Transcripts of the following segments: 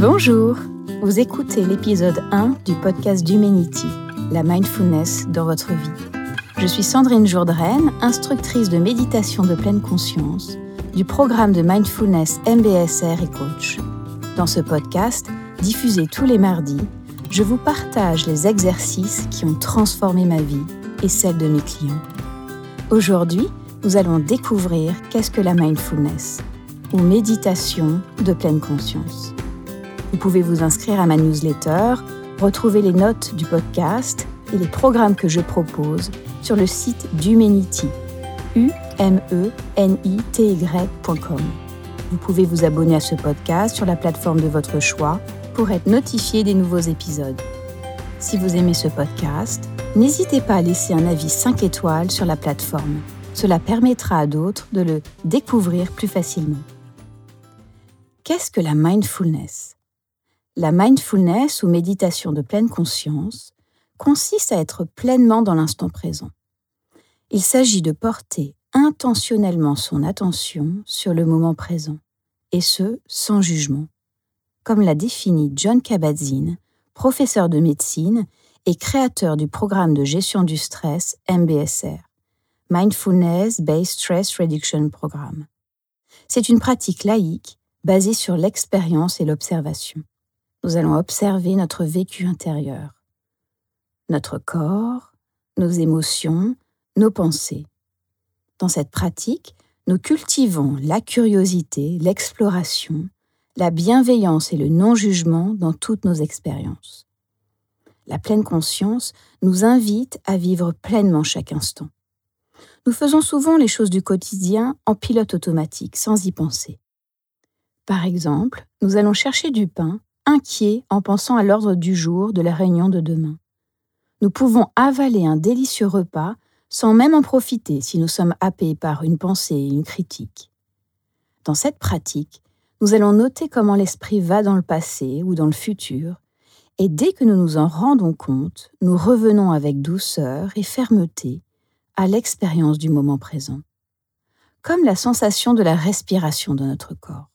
Bonjour, vous écoutez l'épisode 1 du podcast d'Humanity, la mindfulness dans votre vie. Je suis Sandrine Jourdraine, instructrice de méditation de pleine conscience du programme de mindfulness MBSR et coach. Dans ce podcast, diffusé tous les mardis, je vous partage les exercices qui ont transformé ma vie et celle de mes clients. Aujourd'hui, nous allons découvrir qu'est-ce que la mindfulness ou méditation de pleine conscience. Vous pouvez vous inscrire à ma newsletter, retrouver les notes du podcast et les programmes que je propose sur le site d'Humanity, u m e n i t y.com. Vous pouvez vous abonner à ce podcast sur la plateforme de votre choix pour être notifié des nouveaux épisodes. Si vous aimez ce podcast, n'hésitez pas à laisser un avis 5 étoiles sur la plateforme. Cela permettra à d'autres de le découvrir plus facilement. Qu'est-ce que la mindfulness? La mindfulness ou méditation de pleine conscience consiste à être pleinement dans l'instant présent. Il s'agit de porter intentionnellement son attention sur le moment présent, et ce, sans jugement, comme l'a défini John Kabat-Zinn, professeur de médecine et créateur du programme de gestion du stress MBSR, Mindfulness Based Stress Reduction Programme. C'est une pratique laïque basée sur l'expérience et l'observation. Nous allons observer notre vécu intérieur, notre corps, nos émotions, nos pensées. Dans cette pratique, nous cultivons la curiosité, l'exploration, la bienveillance et le non-jugement dans toutes nos expériences. La pleine conscience nous invite à vivre pleinement chaque instant. Nous faisons souvent les choses du quotidien en pilote automatique, sans y penser. Par exemple, nous allons chercher du pain, inquiets en pensant à l'ordre du jour de la réunion de demain. Nous pouvons avaler un délicieux repas sans même en profiter si nous sommes happés par une pensée et une critique. Dans cette pratique, nous allons noter comment l'esprit va dans le passé ou dans le futur, et dès que nous nous en rendons compte, nous revenons avec douceur et fermeté à l'expérience du moment présent, comme la sensation de la respiration de notre corps.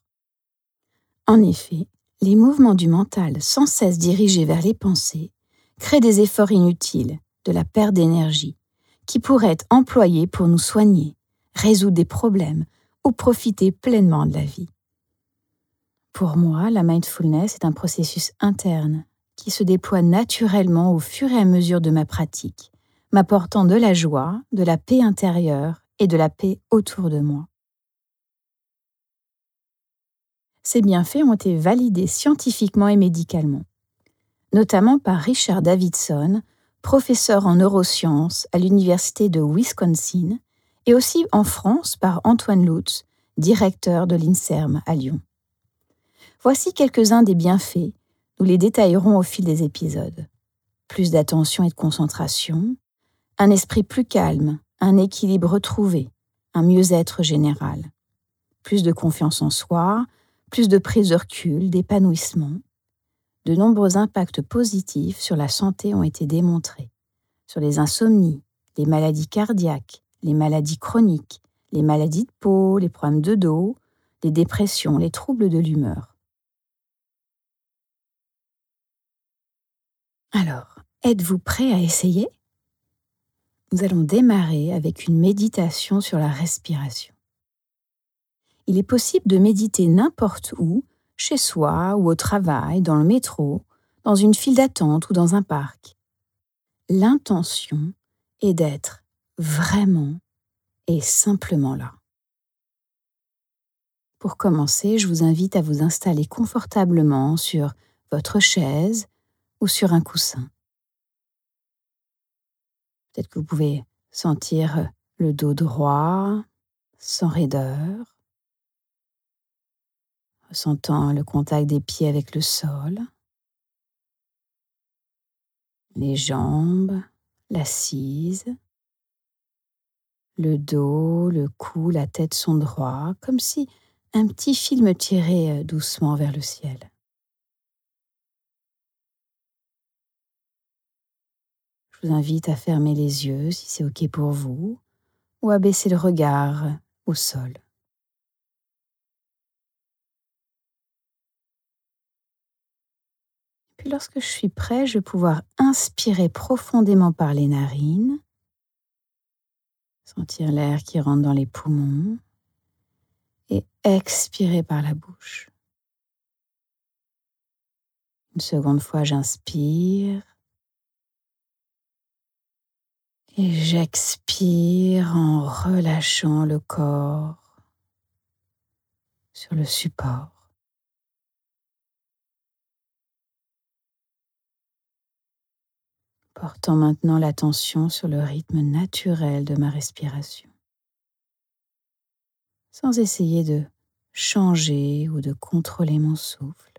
En effet, les mouvements du mental sans cesse dirigés vers les pensées créent des efforts inutiles, de la perte d'énergie, qui pourraient être employés pour nous soigner, résoudre des problèmes ou profiter pleinement de la vie. Pour moi, la mindfulness est un processus interne qui se déploie naturellement au fur et à mesure de ma pratique, m'apportant de la joie, de la paix intérieure et de la paix autour de moi. Ces bienfaits ont été validés scientifiquement et médicalement, notamment par Richard Davidson, professeur en neurosciences à l'Université de Wisconsin, et aussi en France par Antoine Lutz, directeur de l'INSERM à Lyon. Voici quelques-uns des bienfaits, nous les détaillerons au fil des épisodes. Plus d'attention et de concentration, un esprit plus calme, un équilibre retrouvé, un mieux-être général, plus de confiance en soi, plus de prise de recul, d'épanouissement. De nombreux impacts positifs sur la santé ont été démontrés, sur les insomnies, les maladies cardiaques, les maladies chroniques, les maladies de peau, les problèmes de dos, les dépressions, les troubles de l'humeur. Alors, êtes-vous prêt à essayer? Nous allons démarrer avec une méditation sur la respiration. Il est possible de méditer n'importe où, chez soi ou au travail, dans le métro, dans une file d'attente ou dans un parc. L'intention est d'être vraiment et simplement là. Pour commencer, je vous invite à vous installer confortablement sur votre chaise ou sur un coussin. Peut-être que vous pouvez sentir le dos droit, sans raideur, ressentant le contact des pieds avec le sol, les jambes, l'assise, le dos, le cou, la tête sont droits, comme si un petit fil me tirait doucement vers le ciel. Je vous invite à fermer les yeux si c'est OK pour vous ou à baisser le regard au sol. Lorsque je suis prêt, je vais pouvoir inspirer profondément par les narines, sentir l'air qui rentre dans les poumons et expirer par la bouche. Une seconde fois, j'inspire et j'expire en relâchant le corps sur le support. Portant maintenant l'attention sur le rythme naturel de ma respiration, sans essayer de changer ou de contrôler mon souffle.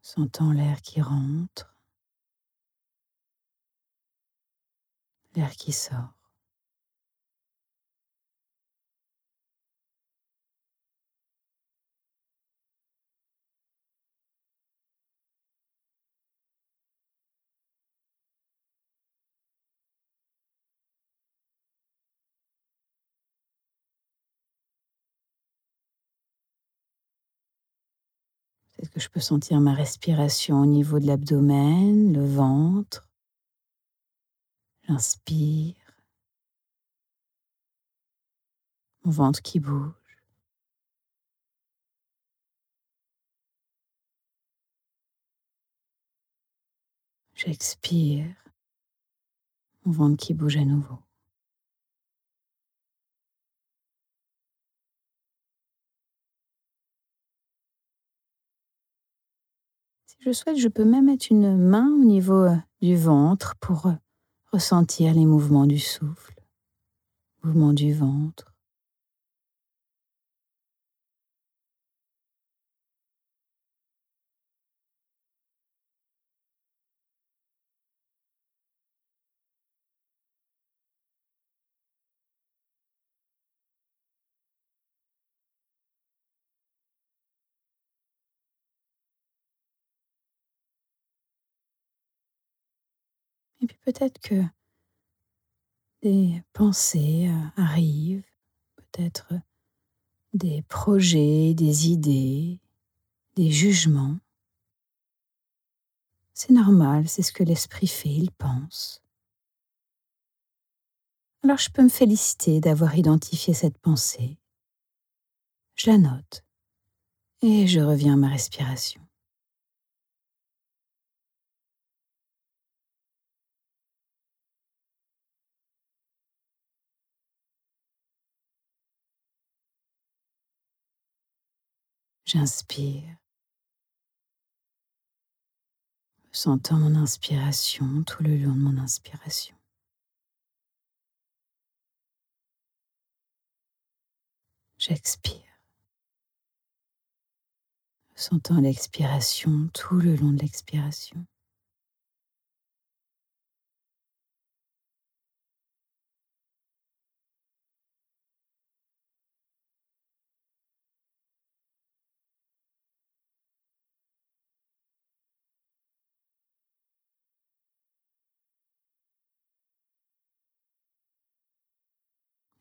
Sentant l'air qui rentre, l'air qui sort. Peut-être que je peux sentir ma respiration au niveau de l'abdomen, le ventre? J'inspire. Mon ventre qui bouge. J'expire. Mon ventre qui bouge à nouveau. Je souhaite, je peux même mettre une main au niveau euh, du ventre pour euh, ressentir les mouvements du souffle, mouvements du ventre. Puis peut-être que des pensées euh, arrivent, peut-être des projets, des idées, des jugements. C'est normal, c'est ce que l'esprit fait, il pense. Alors je peux me féliciter d'avoir identifié cette pensée. Je la note et je reviens à ma respiration. J'inspire, sentant mon inspiration tout le long de mon inspiration. J'expire, sentant l'expiration tout le long de l'expiration.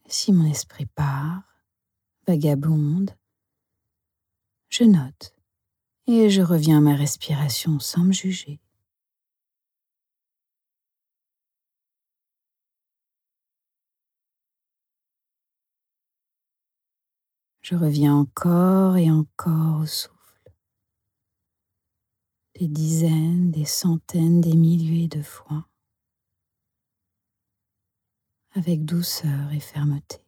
Si mon esprit part, vagabonde, je note et je reviens à ma respiration sans me juger. Je reviens encore et encore au souffle. Des dizaines, des centaines, des milliers de fois avec douceur et fermeté.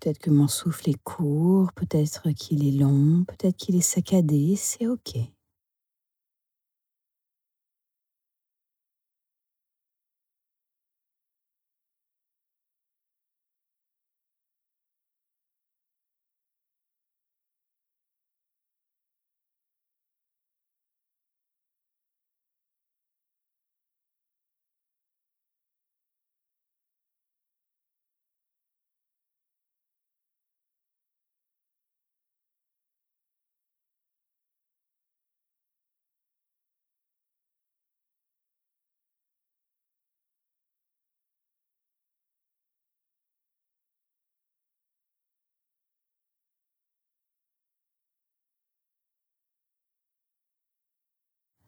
Peut-être que mon souffle est court, peut-être qu'il est long, peut-être qu'il est saccadé, c'est OK.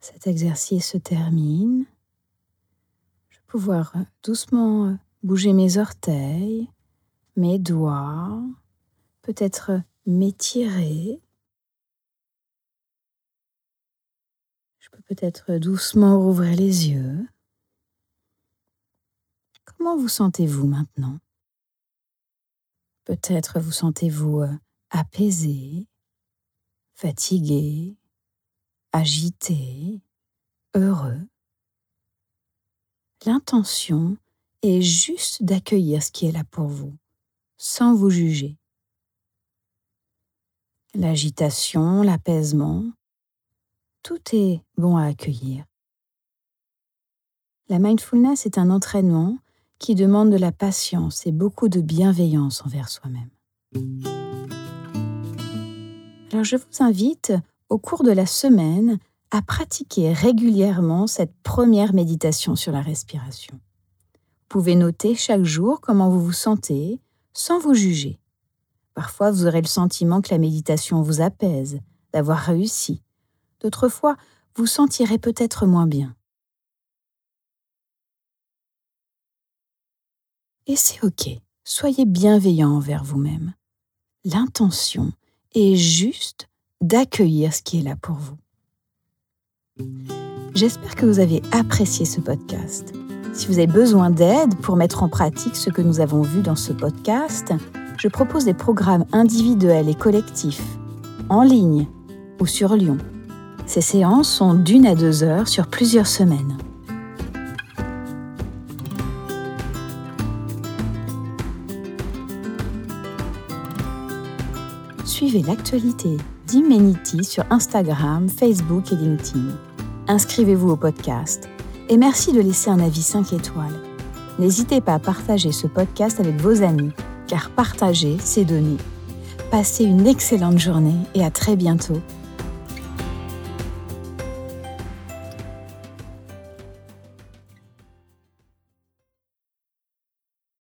Cet exercice se termine, je vais pouvoir doucement bouger mes orteils, mes doigts, peut-être m'étirer. Je peux peut-être doucement rouvrir les yeux. Comment vous sentez-vous maintenant? Peut-être vous sentez-vous euh, apaisé, fatigué, agité, heureux. L'intention est juste d'accueillir ce qui est là pour vous, sans vous juger. L'agitation, l'apaisement, tout est bon à accueillir. La mindfulness est un entraînement qui demande de la patience et beaucoup de bienveillance envers soi-même. Alors je vous invite au cours de la semaine à pratiquer régulièrement cette première méditation sur la respiration. Vous pouvez noter chaque jour comment vous vous sentez sans vous juger. Parfois, vous aurez le sentiment que la méditation vous apaise, d'avoir réussi. D'autres fois, vous sentirez peut-être moins bien. Et c'est OK. Soyez bienveillant envers vous-même. L'intention est juste d'accueillir ce qui est là pour vous. J'espère que vous avez apprécié ce podcast. Si vous avez besoin d'aide pour mettre en pratique ce que nous avons vu dans ce podcast, je propose des programmes individuels et collectifs, en ligne ou sur Lyon. Ces séances sont d'une à deux heures sur plusieurs semaines. Suivez l'actualité d'Humanity sur Instagram, Facebook et LinkedIn. Inscrivez-vous au podcast et merci de laisser un avis 5 étoiles. N'hésitez pas à partager ce podcast avec vos amis, car partager, c'est donner. Passez une excellente journée et à très bientôt